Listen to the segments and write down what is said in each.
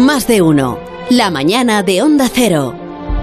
Más de uno. La mañana de Onda Cero.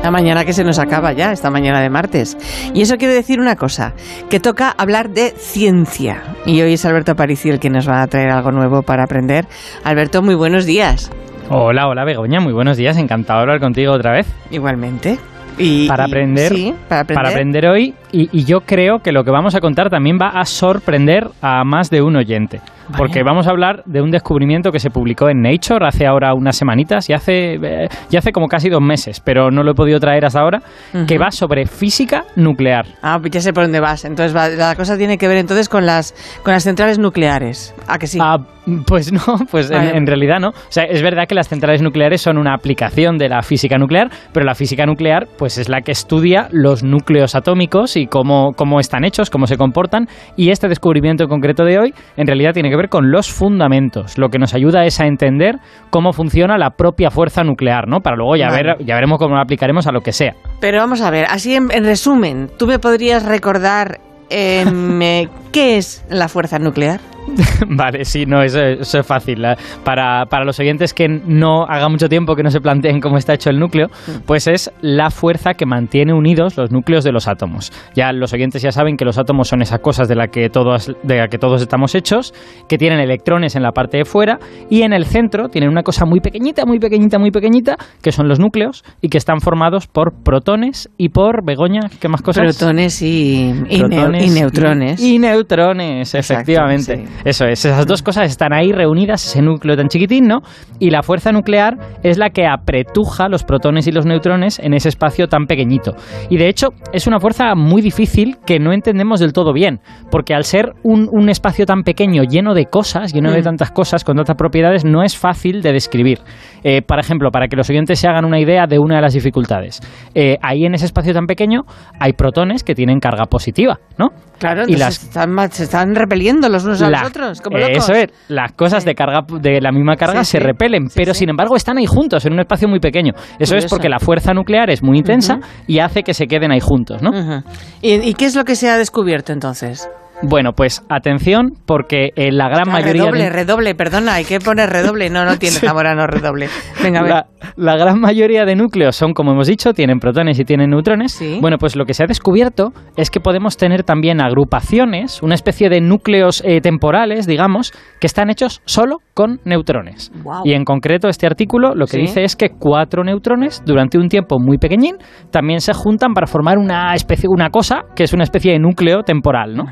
La mañana que se nos acaba ya, esta mañana de martes. Y eso quiere decir una cosa, que toca hablar de ciencia. Y hoy es Alberto Aparici el que nos va a traer algo nuevo para aprender. Alberto, muy buenos días. Hola, hola Begoña, muy buenos días, encantado de hablar contigo otra vez. Igualmente. Y, para, aprender, sí, para aprender, para aprender hoy, y, y yo creo que lo que vamos a contar también va a sorprender a más de un oyente. Vale. Porque vamos a hablar de un descubrimiento que se publicó en Nature hace ahora unas semanitas y hace, eh, ya hace como casi dos meses, pero no lo he podido traer hasta ahora, que va sobre física nuclear. Ah, pues ya sé por dónde vas. Entonces va- la cosa tiene que ver entonces con las, con las centrales nucleares. ¿A que sí? Ah, pues no, pues en, en realidad no. O sea, es verdad que las centrales nucleares son una aplicación de la física nuclear, pero la física nuclear pues es la que estudia los núcleos atómicos y cómo, cómo están hechos, cómo se comportan. Y este descubrimiento en concreto de hoy en realidad tiene que ver con los fundamentos. Lo que nos ayuda es a entender cómo funciona la propia fuerza nuclear, ¿no? Para luego ya, Vale. ver, ya veremos cómo lo aplicaremos a lo que sea. Pero vamos a ver, así en, en resumen, ¿tú me podrías recordar em, eh, qué es la fuerza nuclear? Vale, sí, no, eso, eso es fácil. Para, para los oyentes que no haga mucho tiempo que no se planteen cómo está hecho el núcleo, pues es la fuerza que mantiene unidos los núcleos de los átomos. Ya los oyentes ya saben que los átomos son esas cosas de la que todos, de la que todos estamos hechos, que tienen electrones en la parte de fuera y en el centro tienen una cosa muy pequeñita, muy pequeñita, muy pequeñita, que son los núcleos y que están formados por protones y por, Begoña, ¿qué más cosas? Protones y, y, neu- Protones y neutrones. Y, y neutrones, Exacto, efectivamente. sí. Eso es, esas dos cosas están ahí reunidas, ese núcleo tan chiquitín, ¿no? Y la fuerza nuclear es la que apretuja los protones y los neutrones en ese espacio tan pequeñito. Y de hecho, es una fuerza muy difícil que no entendemos del todo bien, porque al ser un, un espacio tan pequeño, lleno de cosas, lleno de Mm. tantas cosas, con tantas propiedades, no es fácil de describir. Eh, por ejemplo, para que los oyentes se hagan una idea de una de las dificultades. Eh, ahí en ese espacio tan pequeño hay protones que tienen carga positiva, ¿no? Claro, y las- están, se están repeliendo los unos a La- los como locos. Eso es, las cosas de carga de la misma carga Sí, se sí. repelen, Sí, pero sin embargo están ahí juntos en un espacio muy pequeño. Eso es porque la fuerza nuclear es muy intensa y hace que se queden ahí juntos, ¿no? Ujú. ¿Y, y qué es lo que se ha descubierto entonces? Bueno, pues atención, porque eh, la gran Ah, mayoría redoble, de... redoble, perdona, hay que poner redoble. No, no tiene Zamorano redoble. Venga, a ver. La, la gran mayoría de núcleos son, como hemos dicho, tienen protones y tienen neutrones. Sí. Bueno, pues lo que se ha descubierto es que podemos tener también agrupaciones, una especie de núcleos eh, temporales, digamos, que están hechos solo con neutrones. Guau. Y en concreto este artículo lo que Sí. dice es que cuatro neutrones durante un tiempo muy pequeñín también se juntan para formar una especie, una cosa que es una especie de núcleo temporal, ¿no?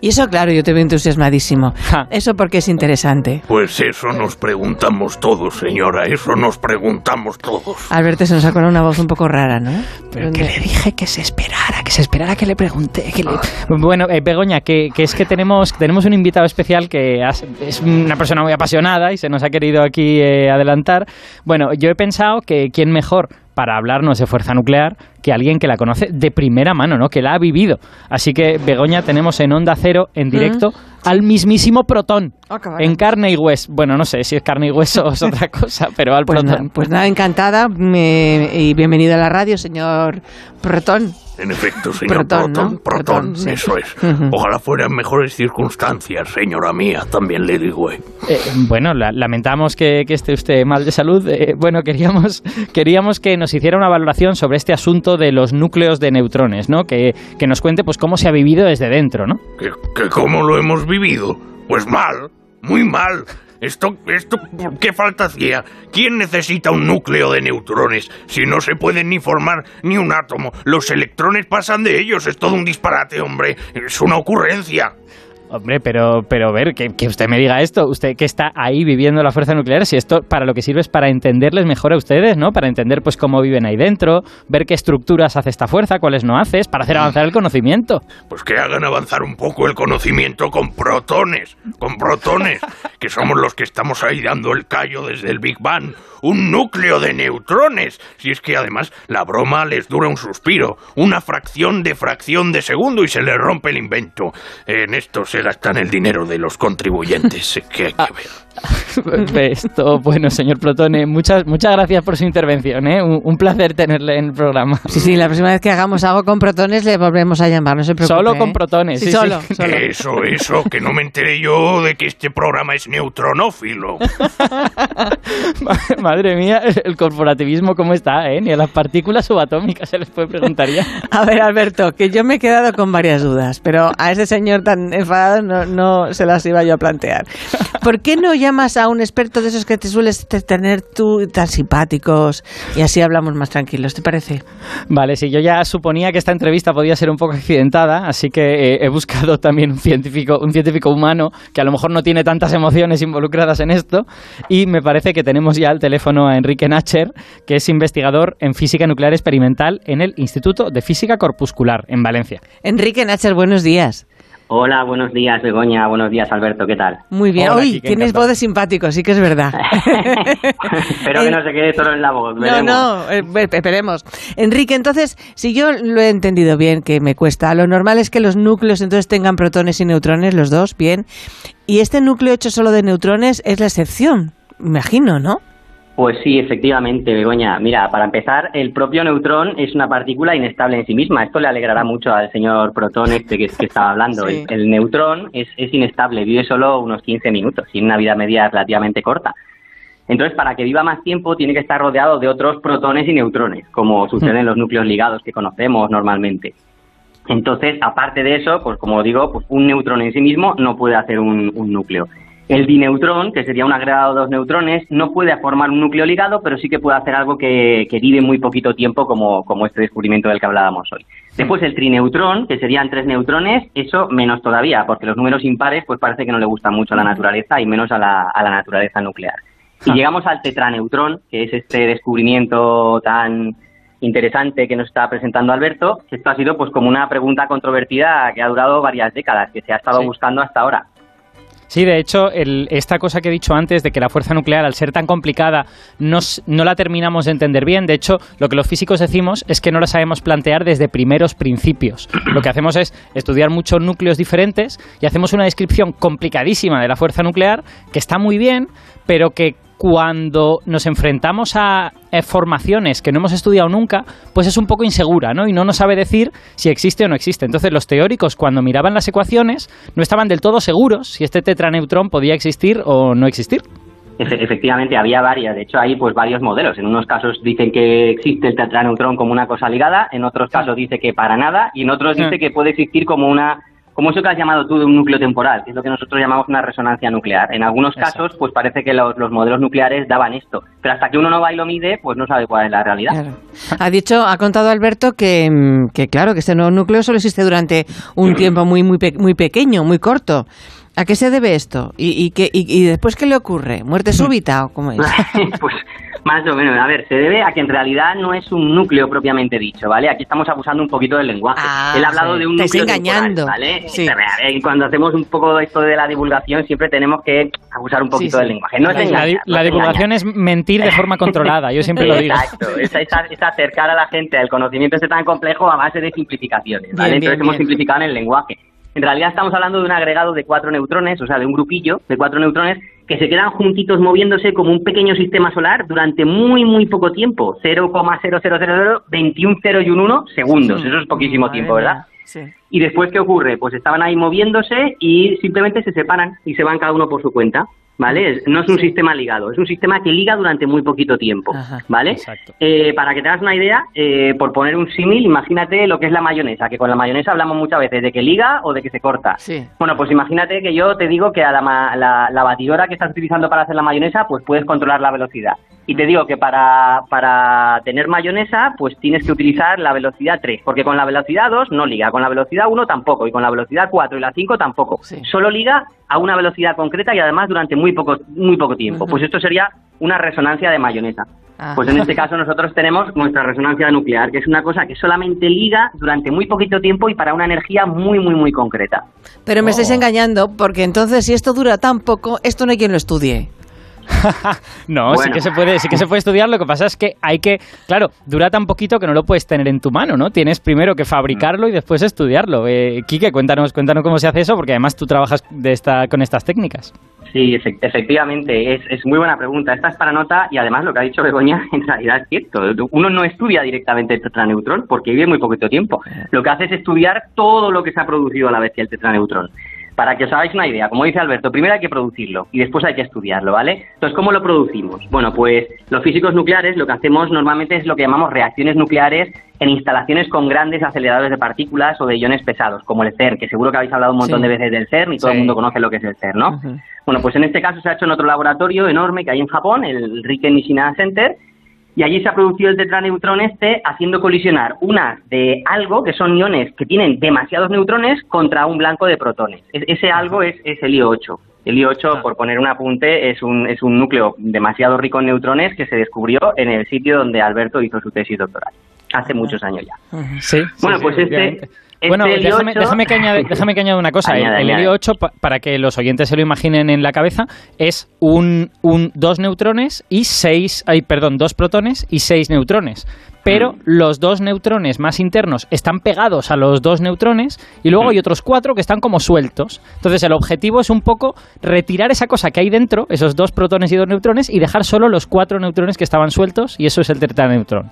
Y eso, claro, yo te veo entusiasmadísimo. Ja. Eso porque es interesante. Pues eso nos preguntamos todos, señora, eso nos preguntamos todos. Alberto se nos ha colado una voz un poco rara, ¿no? Pero que ¿Dónde? le dije que se esperara, que se esperara que le pregunté. Que le... Bueno, eh, Begoña, que, que es que tenemos, tenemos un invitado especial que has- es una persona muy apasionada y se nos ha querido aquí eh, adelantar. Bueno, yo he pensado que quién mejor para hablarnos de fuerza nuclear que alguien que la conoce de primera mano, ¿no? Que la ha vivido. Así que, Begoña, tenemos en Onda Cero, en directo, al mismísimo Protón. Bueno. En carne y hueso. Bueno, no sé si es carne y hueso o es otra cosa, pero al Pues, Protón. na- pues nada, encantada me- y bienvenido a la radio, señor Protón. En efecto, señor Protón, Protón, ¿no? Protón, Protón, sí. eso es. Ojalá fuera en mejores circunstancias, señora mía, también le digo. eh. Eh, bueno, la- lamentamos que, que esté usted mal de salud. Eh, bueno, queríamos, queríamos que nos hiciera una valoración sobre este asunto de los núcleos de neutrones, ¿no? Que, que nos cuente pues cómo se ha vivido desde dentro, ¿no? ¿Que, que cómo lo hemos vivido? Pues mal, muy mal. Esto, esto, ¿por qué falta hacía? ¿Quién necesita un núcleo de neutrones si no se pueden ni formar ni un átomo? Los electrones pasan de ellos, es todo un disparate, hombre. Es una ocurrencia. Hombre, pero, pero ver, que, que usted me diga esto, usted que está ahí viviendo la fuerza nuclear, si esto para lo que sirve es para entenderles mejor a ustedes, ¿no? Para entender pues cómo viven ahí dentro, ver qué estructuras hace esta fuerza, cuáles no haces, para hacer avanzar el conocimiento. Pues que hagan avanzar un poco el conocimiento con protones, con protones, que somos los que estamos ahí dando el callo desde el Big Bang. Un núcleo de neutrones. Si es que además la broma les dura un suspiro, una fracción de fracción de segundo y se les rompe el invento. En esto se gastan el dinero de los contribuyentes, que hay que ver. Esto, bueno, señor Protone, muchas, muchas gracias por su intervención, ¿eh? Un, un placer tenerle en el programa. Sí, sí, la próxima vez que hagamos algo con protones le volvemos a llamar, no se preocupe. Solo con ¿eh? protones, Sí, sí, solo, sí. solo. Eso, eso, que no me enteré yo de que este programa es neutronófilo. Madre mía, el corporativismo cómo está, ¿eh? Ni a las partículas subatómicas se les puede preguntar ya. A ver, Alberto, que yo me he quedado con varias dudas, pero a ese señor tan enfadado no, no se las iba yo a plantear. ¿Por qué no llamas a un experto de esos que te sueles tener tú tan simpáticos y así hablamos más tranquilos, ¿te parece? Vale, sí, yo ya suponía que esta entrevista podía ser un poco accidentada, así que eh, he buscado también un científico, un científico humano que a lo mejor no tiene tantas emociones involucradas en esto y me parece que tenemos ya al teléfono a Enrique Nacher, que es investigador en física nuclear experimental en el Instituto de Física Corpuscular en Valencia. Enrique Nacher, buenos días. Hola, buenos días, Begoña. Buenos días, Alberto. ¿Qué tal? Muy bien. Hola, Uy, Kike, tienes voz de simpático, sí que es verdad. Espero que no se quede solo en la voz. No, veremos. no, eh, esperemos. Enrique, entonces, si yo lo he entendido bien, que me cuesta, lo normal es que los núcleos entonces tengan protones y neutrones, los dos, bien. Y este núcleo hecho solo de neutrones es la excepción, imagino, ¿no? Pues sí, efectivamente, Begoña. Mira, para empezar, el propio neutrón es una partícula inestable en sí misma. Esto le alegrará mucho al señor Protón este que, que estaba hablando. Sí. El, el neutrón es, es inestable, vive solo unos 15 minutos, tiene una vida media relativamente corta. Entonces, para que viva más tiempo, tiene que estar rodeado de otros protones y neutrones, como sucede en los núcleos ligados que conocemos normalmente. Entonces, aparte de eso, pues como digo, pues un neutrón en sí mismo no puede hacer un, un núcleo. El dineutrón, que sería un agregado de dos neutrones, no puede formar un núcleo ligado, pero sí que puede hacer algo que, que vive muy poquito tiempo, como, como este descubrimiento del que hablábamos hoy. Después el trineutrón, que serían tres neutrones, eso menos todavía, porque los números impares pues parece que no le gustan mucho a la naturaleza y menos a la, a la naturaleza nuclear. Y llegamos al tetraneutrón, que es este descubrimiento tan interesante que nos está presentando Alberto. Esto ha sido pues como una pregunta controvertida que ha durado varias décadas, que se ha estado Sí. buscando hasta ahora. Sí, de hecho, el- esta cosa que he dicho antes de que la fuerza nuclear, al ser tan complicada, no, s- no la terminamos de entender bien. De hecho, lo que los físicos decimos es que no la sabemos plantear desde primeros principios. Lo que hacemos es estudiar muchos núcleos diferentes y hacemos una descripción complicadísima de la fuerza nuclear, que está muy bien, pero que cuando nos enfrentamos a eh, formaciones que no hemos estudiado nunca, pues es un poco insegura, ¿no? Y no nos sabe decir si existe o no existe. Entonces los teóricos cuando miraban las ecuaciones no estaban del todo seguros si este tetraneutrón podía existir o no existir. Efe- efectivamente, había varias. De hecho, hay pues varios modelos. En unos casos dicen que existe el tetraneutrón como una cosa ligada, en otros casos dice que para nada, y en otros Sí. dice que puede existir como una como eso que has llamado tú de un núcleo temporal, que es lo que nosotros llamamos una resonancia nuclear. En algunos Exacto. casos, pues parece que los, los modelos nucleares daban esto, pero hasta que uno no va y lo mide, pues no sabe cuál es la realidad. Claro. Ha dicho, ha contado Alberto que, mm, que claro, que este nuevo núcleo solo existe durante un tiempo muy, muy, pe- muy pequeño, muy corto. ¿A qué se debe esto? ¿Y, y, qué- y, y después qué le ocurre? ¿Muerte súbita o cómo es? pues más o menos. A ver, se debe a que en realidad no es un núcleo propiamente dicho, ¿vale? Aquí estamos abusando un poquito del lenguaje. Ah, Él ha hablado sí. de un Te núcleo engañando. temporal, ¿vale? Sí. Cuando hacemos un poco esto de la divulgación siempre tenemos que abusar un poquito sí. del lenguaje. No La- La, no divulgación es mentir de forma controlada, yo siempre lo digo. Exacto, es, es acercar a la gente al conocimiento este tan complejo a base de simplificaciones, ¿vale? Bien, bien, Entonces hemos simplificado en el lenguaje. En realidad estamos hablando de un agregado de cuatro neutrones, o sea, de un grupillo de cuatro neutrones que se quedan juntitos moviéndose como un pequeño sistema solar durante muy, muy poco tiempo, 0,0000, 21, 0 y un 1 segundos. Eso es poquísimo Madre tiempo, ¿verdad? Sí. Y después, ¿qué ocurre? Pues estaban ahí moviéndose y simplemente se separan y se van cada uno por su cuenta, ¿vale? No es un Sí. sistema ligado, es un sistema que liga durante muy poquito tiempo, Ajá. ¿vale? Eh, para que te hagas una idea, eh, por poner un símil, imagínate lo que es la mayonesa, que con la mayonesa hablamos muchas veces de que liga o de que se corta. Sí. Bueno, pues imagínate que yo te digo que a la, la, la batidora que estás utilizando para hacer la mayonesa, pues puedes controlar la velocidad. Y te digo que para, para tener mayonesa, pues tienes que utilizar la velocidad 3, porque con la velocidad 2 no liga, con la velocidad 1 tampoco, y con la velocidad 4 y la 5 tampoco. Sí. Solo liga a una velocidad concreta y además durante muy poco, muy poco tiempo. Pues esto sería una resonancia de mayonesa. Ah. Pues en este caso nosotros tenemos nuestra resonancia nuclear, que es una cosa que solamente liga durante muy poquito tiempo y para una energía muy, muy, muy concreta. Pero me estáis Oh. engañando porque entonces si esto dura tan poco, esto no hay quien lo estudie. No, sí que se puede, sí que se puede estudiar. Lo que pasa es que hay que, claro, dura tan poquito que no lo puedes tener en tu mano, ¿no? Tienes primero que fabricarlo y después estudiarlo. Eh, Quique, cuéntanos, cuéntanos cómo se hace eso, porque además tú trabajas de esta, con estas técnicas. Sí, efe- efectivamente, es, es muy buena pregunta. Esta es para nota y además lo que ha dicho Begoña en realidad es cierto. Uno no estudia directamente el tetraneutrón porque vive muy poquito tiempo. Lo que hace es estudiar todo lo que se ha producido a la vez que el tetraneutrón. Para que os hagáis una idea, como dice Alberto, primero hay que producirlo y después hay que estudiarlo, ¿vale? Entonces, ¿cómo lo producimos? Bueno, pues los físicos nucleares lo que hacemos normalmente es lo que llamamos reacciones nucleares en instalaciones con grandes aceleradores de partículas o de iones pesados, como el CERN, que seguro que habéis hablado un montón Sí. de veces del CERN y todo Sí. el mundo conoce lo que es el CERN, ¿no? Bueno, pues en este caso se ha hecho en otro laboratorio enorme que hay en Japón, el Riken Nishina Center, y allí se ha producido el tetraneutrón este haciendo colisionar unas de algo, que son iones que tienen demasiados neutrones, contra un blanco de protones. Es- ese algo es, es el IO8. El IO8, por poner un apunte, es un, es un núcleo demasiado rico en neutrones que se descubrió en el sitio donde Alberto hizo su tesis doctoral, hace muchos años ya. Sí. Bueno, sí, pues sí, este-. Este bueno, helio déjame, déjame que añade, déjame que añade una cosa. El- Añade, el, helio 8, pa- para que los oyentes se lo imaginen en la cabeza, es un, un dos neutrones y seis, ay, perdón, dos protones y seis neutrones. Pero Mm. los dos neutrones más internos están pegados a los dos neutrones y luego Mm. hay otros cuatro que están como sueltos. Entonces el objetivo es un poco retirar esa cosa que hay dentro, esos dos protones y dos neutrones, y dejar solo los cuatro neutrones que estaban sueltos y eso es el tetraneutrón.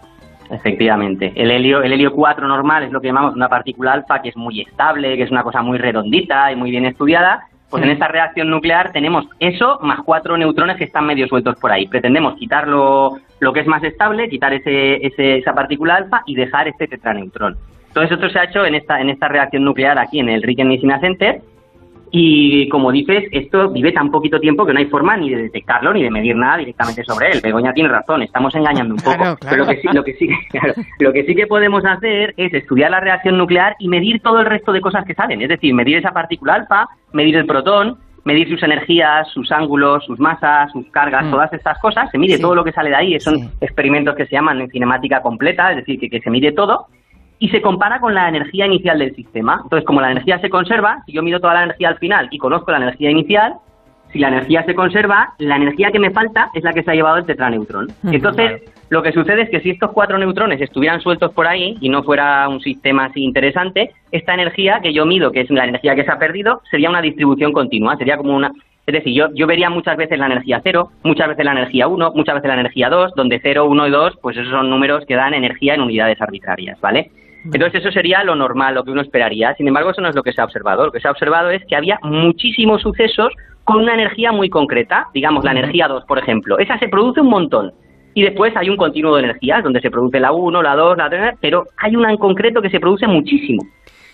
Efectivamente. El helio, el helio 4 normal es lo que llamamos una partícula alfa, que es muy estable, que es una cosa muy redondita y muy bien estudiada. Pues en esta reacción nuclear tenemos eso más cuatro neutrones que están medio sueltos por ahí. Pretendemos quitar lo, lo que es más estable, quitar ese, ese- esa partícula alfa y dejar este tetraneutrón. Todo esto se ha hecho en esta, en esta reacción nuclear aquí en el Riken Nishina Center y como dices, esto vive tan poquito tiempo que no hay forma ni de detectarlo ni de medir nada directamente sobre él. Begoña tiene razón, estamos engañando un poco. Claro, claro. Pero lo que, sí, lo, que sí, claro, lo que sí que podemos hacer es estudiar la reacción nuclear y medir todo el resto de cosas que salen. Es decir, medir esa partícula alfa, medir el protón, medir sus energías, sus ángulos, sus masas, sus cargas, Mm. todas estas cosas. Se mide Sí. todo lo que sale de ahí. Son Sí. experimentos que se llaman en cinemática completa, es decir, que, que se mide todo y se compara con la energía inicial del sistema. Entonces, como la energía se conserva, si yo mido toda la energía al final y conozco la energía inicial, si la energía se conserva, la energía que me falta es la que se ha llevado el tetraneutrón. Entonces, lo que sucede es que si estos cuatro neutrones estuvieran sueltos por ahí y no fuera un sistema así interesante, esta energía que yo mido, que es la energía que se ha perdido, sería una distribución continua, sería como una... Es decir, yo, yo vería muchas veces la energía 0, muchas veces la energía 1, muchas veces la energía 2, donde 0, 1 y 2, pues esos son números que dan energía en unidades arbitrarias, ¿vale? Entonces eso sería lo normal, lo que uno esperaría. Sin embargo, eso no es lo que se ha observado. Lo que se ha observado es que había muchísimos sucesos con una energía muy concreta. Digamos, la energía 2, por ejemplo. Esa se produce un montón. Y después hay un continuo de energías, donde se produce la 1, la 2, la 3, pero hay una en concreto que se produce muchísimo.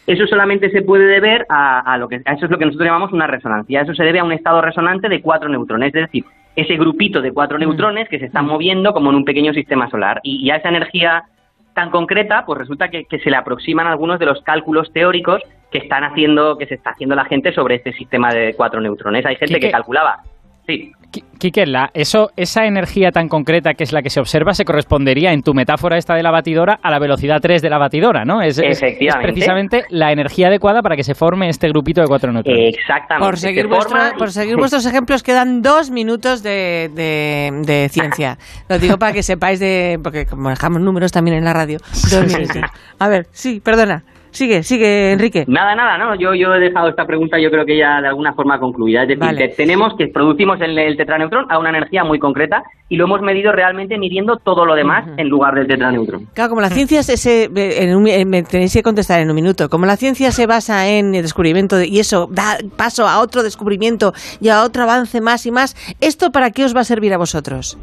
Eso solamente se puede deber a, a lo que a eso es lo que nosotros llamamos una resonancia. Eso se debe a un estado resonante de cuatro neutrones, es decir, ese grupito de cuatro neutrones que se están moviendo como en un pequeño sistema solar. Y, y a esa energía tan concreta, pues resulta que, que se le aproximan algunos de los cálculos teóricos que están haciendo, que se está haciendo la gente sobre este sistema de cuatro neutrones. Hay gente Quique. que calculaba. Sí. Qui- Quique, la- eso, esa energía tan concreta que es la que se observa se correspondería en tu metáfora esta de la batidora a la velocidad 3 de la batidora, ¿no? Es, es- es Efectivamente. precisamente la energía adecuada para que se forme este grupito de cuatro neutrones. Exactamente. Por seguir, Se vuestro- forma- por seguir vuestros ejemplos, quedan dos minutos de, de- de ciencia. Lo digo para que sepáis de. Porque como dejamos números también en la radio. Dos minutos. A ver, sí, perdona. Sigue, sigue, Enrique. Nada, nada, no. Yo, yo he dejado esta pregunta, yo creo que ya de alguna forma concluida. Es decir, Vale. que tenemos que producimos el, el tetraneutrón a una energía muy concreta y lo hemos medido realmente midiendo todo lo demás en lugar del tetraneutrón. Claro, como la ciencia se, se- en un- en- me tenéis que contestar en un minuto. Como la ciencia se basa en el descubrimiento de- y eso da paso a otro descubrimiento y a otro avance más y más, ¿esto para qué os va a servir a vosotros?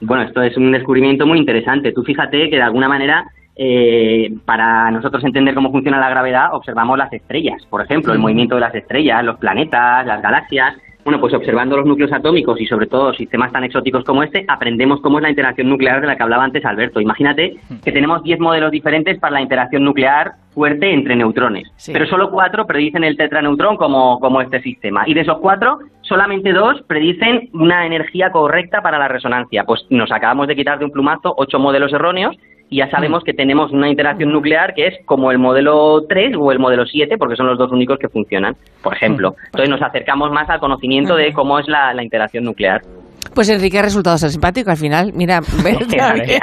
Bueno, esto es un descubrimiento muy interesante. Tú fíjate que de alguna manera, eh, para nosotros entender cómo funciona la gravedad, observamos las estrellas. Por ejemplo, el movimiento de las estrellas, los planetas, las galaxias. Bueno, pues observando los núcleos atómicos y sobre todo sistemas tan exóticos como este, aprendemos cómo es la interacción nuclear de la que hablaba antes Alberto. Imagínate que tenemos 10 modelos diferentes para la interacción nuclear fuerte entre neutrones, Sí. pero solo cuatro predicen el tetraneutrón como, como este sistema. Y de esos cuatro, solamente dos predicen una energía correcta para la resonancia. Pues nos acabamos de quitar de un plumazo ocho modelos erróneos y ya sabemos que tenemos una interacción nuclear que es como el modelo 3 o el modelo 7, porque son los dos únicos que funcionan, por ejemplo. Entonces nos acercamos más al conocimiento de cómo es la, la interacción nuclear. Pues Enrique ha resultado ser simpático al final. Mira, Vale.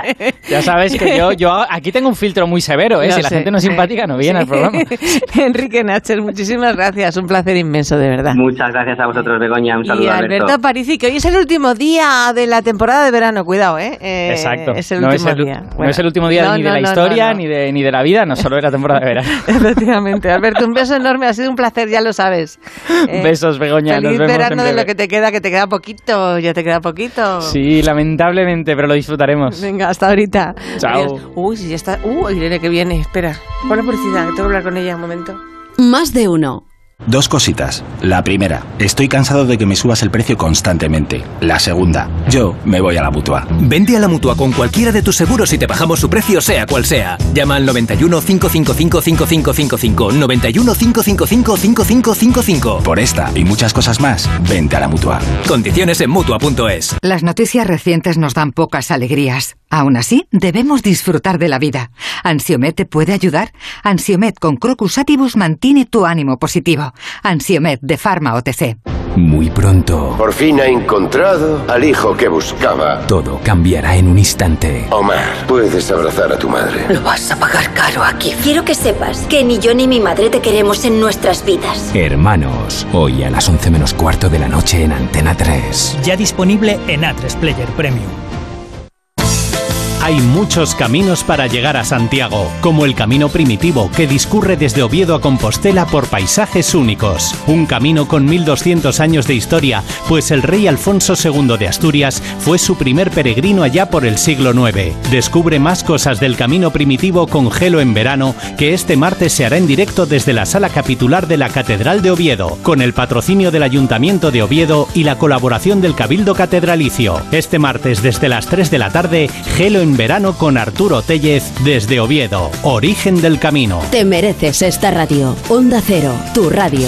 ya sabes que yo, yo aquí tengo un filtro muy severo, ¿eh? No si la gente no es sí. simpática, no viene al programa. Enrique Naches, muchísimas gracias. Un placer inmenso, de verdad. Muchas gracias a vosotros, Begoña. Un Y saludo, Alberto Alberto. Que hoy es el último día de la temporada de verano. Cuidado, ¿eh? Eh, Exacto. Es el no, último es el, día. no es el último día No, ni no, de la no, historia, no, no. Ni, de, ni de la vida, no solo de la temporada de verano. Efectivamente. Alberto, un beso enorme. Ha sido un placer, ya lo sabes. Eh, Besos, Begoña. Feliz nos vemos verano en de lo que te queda, que te queda poquito. Ya te queda poquito. Sí, lamentablemente, pero lo disfrutaremos. Venga, hasta ahorita. Chao. Adiós. Uy, si ya está. Uy, Irene que viene. Espera. Pon la publicidad, que tengo que hablar con ella un momento. Más de uno. Dos cositas. La primera, estoy cansado de que me subas el precio constantemente. La segunda, yo me voy a la mutua. Vente a la mutua con cualquiera de tus seguros y te bajamos su precio, sea cual sea. Llama al 91 555 5555. 91 555 5555. Por esta y muchas cosas más, vente a la mutua. Condiciones en mutua.es. Las noticias recientes nos dan pocas alegrías. Aún así, debemos disfrutar de la vida. ¿Ansiomet te puede ayudar? Ansiomet con Crocus Atibus mantiene tu ánimo positivo. Ansiomet de Pharma OTC. Muy pronto, Por fin ha encontrado al hijo que buscaba. todo cambiará en un instante. Omar, puedes abrazar a tu madre. Lo vas a pagar caro aquí. Quiero que sepas que ni yo ni mi madre te queremos en nuestras vidas. Hermanos, hoy a las 11 menos cuarto de la noche en Antena 3. Ya disponible en A3 Player Premium. Hay muchos caminos para llegar a Santiago, como el camino primitivo que discurre desde Oviedo a Compostela por paisajes únicos. Un camino con 1200 años de historia, pues el rey Alfonso II de Asturias fue su primer peregrino allá por el siglo IX. Descubre más cosas del camino primitivo con Gelo en verano, que este martes se hará en directo desde la sala capitular de la Catedral de Oviedo, con el patrocinio del Ayuntamiento de Oviedo y la colaboración del Cabildo Catedralicio. Este martes desde las 3 de la tarde, Gelo en verano con Arturo Tellez desde Oviedo, Origen del Camino. Te mereces esta radio. Onda Cero, tu radio.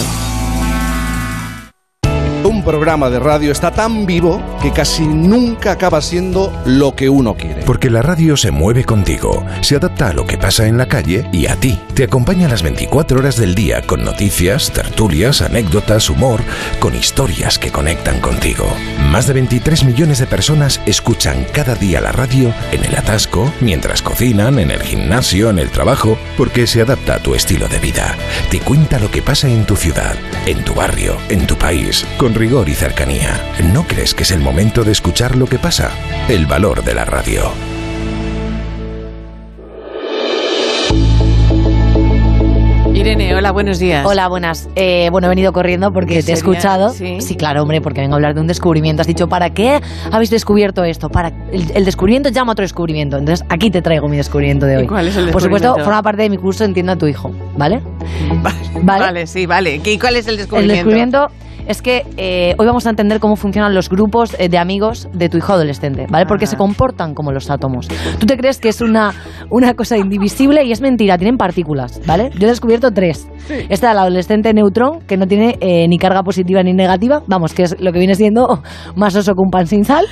Programa de radio está tan vivo que casi nunca acaba siendo lo que uno quiere. Porque la radio se mueve contigo, se adapta a lo que pasa en la calle y a ti. Te acompaña las 24 horas del día con noticias, tertulias, anécdotas, humor, con historias que conectan contigo. Más de 23 millones de personas escuchan cada día la radio en el atasco, mientras cocinan, en el gimnasio, en el trabajo, porque se adapta a tu estilo de vida. Te cuenta lo que pasa en tu ciudad, en tu barrio, en tu país, con rigor y cercanía. ¿No crees que es el momento de escuchar lo que pasa? El valor de la radio. Irene, hola, buenos días. Hola, buenas. Eh, bueno, he venido corriendo porque ¿Qué te he escuchado. Sí. claro, hombre, porque vengo a hablar de un descubrimiento. Has dicho, ¿para qué habéis descubierto esto? Para el, el descubrimiento llama a otro descubrimiento. Entonces, aquí te traigo mi descubrimiento de hoy. ¿Y cuál es el Por supuesto, descubrimiento? forma parte de mi curso Entienda a tu hijo, ¿vale? Vale, sí, vale. ¿Y cuál es el El descubrimiento? Es que eh, hoy vamos a entender cómo funcionan los grupos eh, de amigos de tu hijo adolescente, ¿vale? Porque Ah. se comportan como los átomos. Tú te crees que es una, una cosa indivisible y es mentira, tienen partículas, ¿vale? Yo he descubierto tres. Está el adolescente neutrón, que no tiene eh, ni carga positiva ni negativa, vamos, que es lo que viene siendo más oso que un pan sin sal,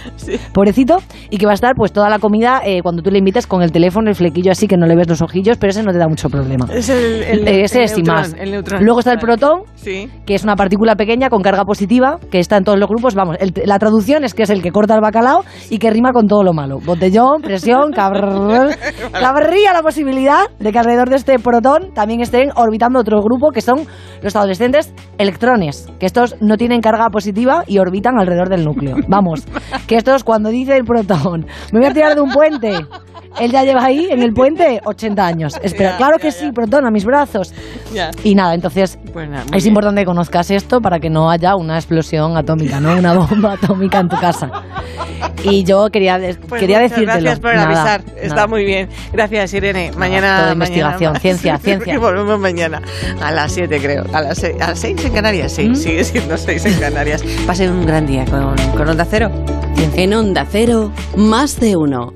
pobrecito, y que va a estar pues toda la comida eh, cuando tú le invites con el teléfono, el flequillo así que no le ves los ojillos, pero ese no te da mucho problema. Es el, el- ese el es más. Luego está el protón, Sí. que es una partícula pequeña con carga positiva, que está en todos los grupos. Vamos, el- la traducción es que es el que corta el bacalao y que rima con todo lo malo. Botellón, presión, cabrón. Cabría la posibilidad de que alrededor de este protón también estén orbitando otro grupo que son los adolescentes electrones, que estos no tienen carga positiva y orbitan alrededor del núcleo. Vamos, que estos cuando dice el protón, me voy a tirar de un puente. Él ya lleva ahí en el puente 80 años. Espera, Ya, claro ya, que sí, protón, a mis brazos. Ya. Y nada, entonces Pues nada, es bien. importante que conozcas esto para que no haya una explosión atómica, no una bomba atómica en tu casa. Y yo quería, Pues quería decírtelo. Gracias por Nada, avisar. Está nada. muy bien. Gracias, Irene. Mañana. todo mañana investigación, más. ciencia, ciencia. Volvemos mañana. A las 7, creo. A las 6, a las 6 en Canarias. Sí, ¿Mm? sigue siendo 6 en Canarias. Pase un gran día con, con Onda Cero. En Onda Cero, más de uno.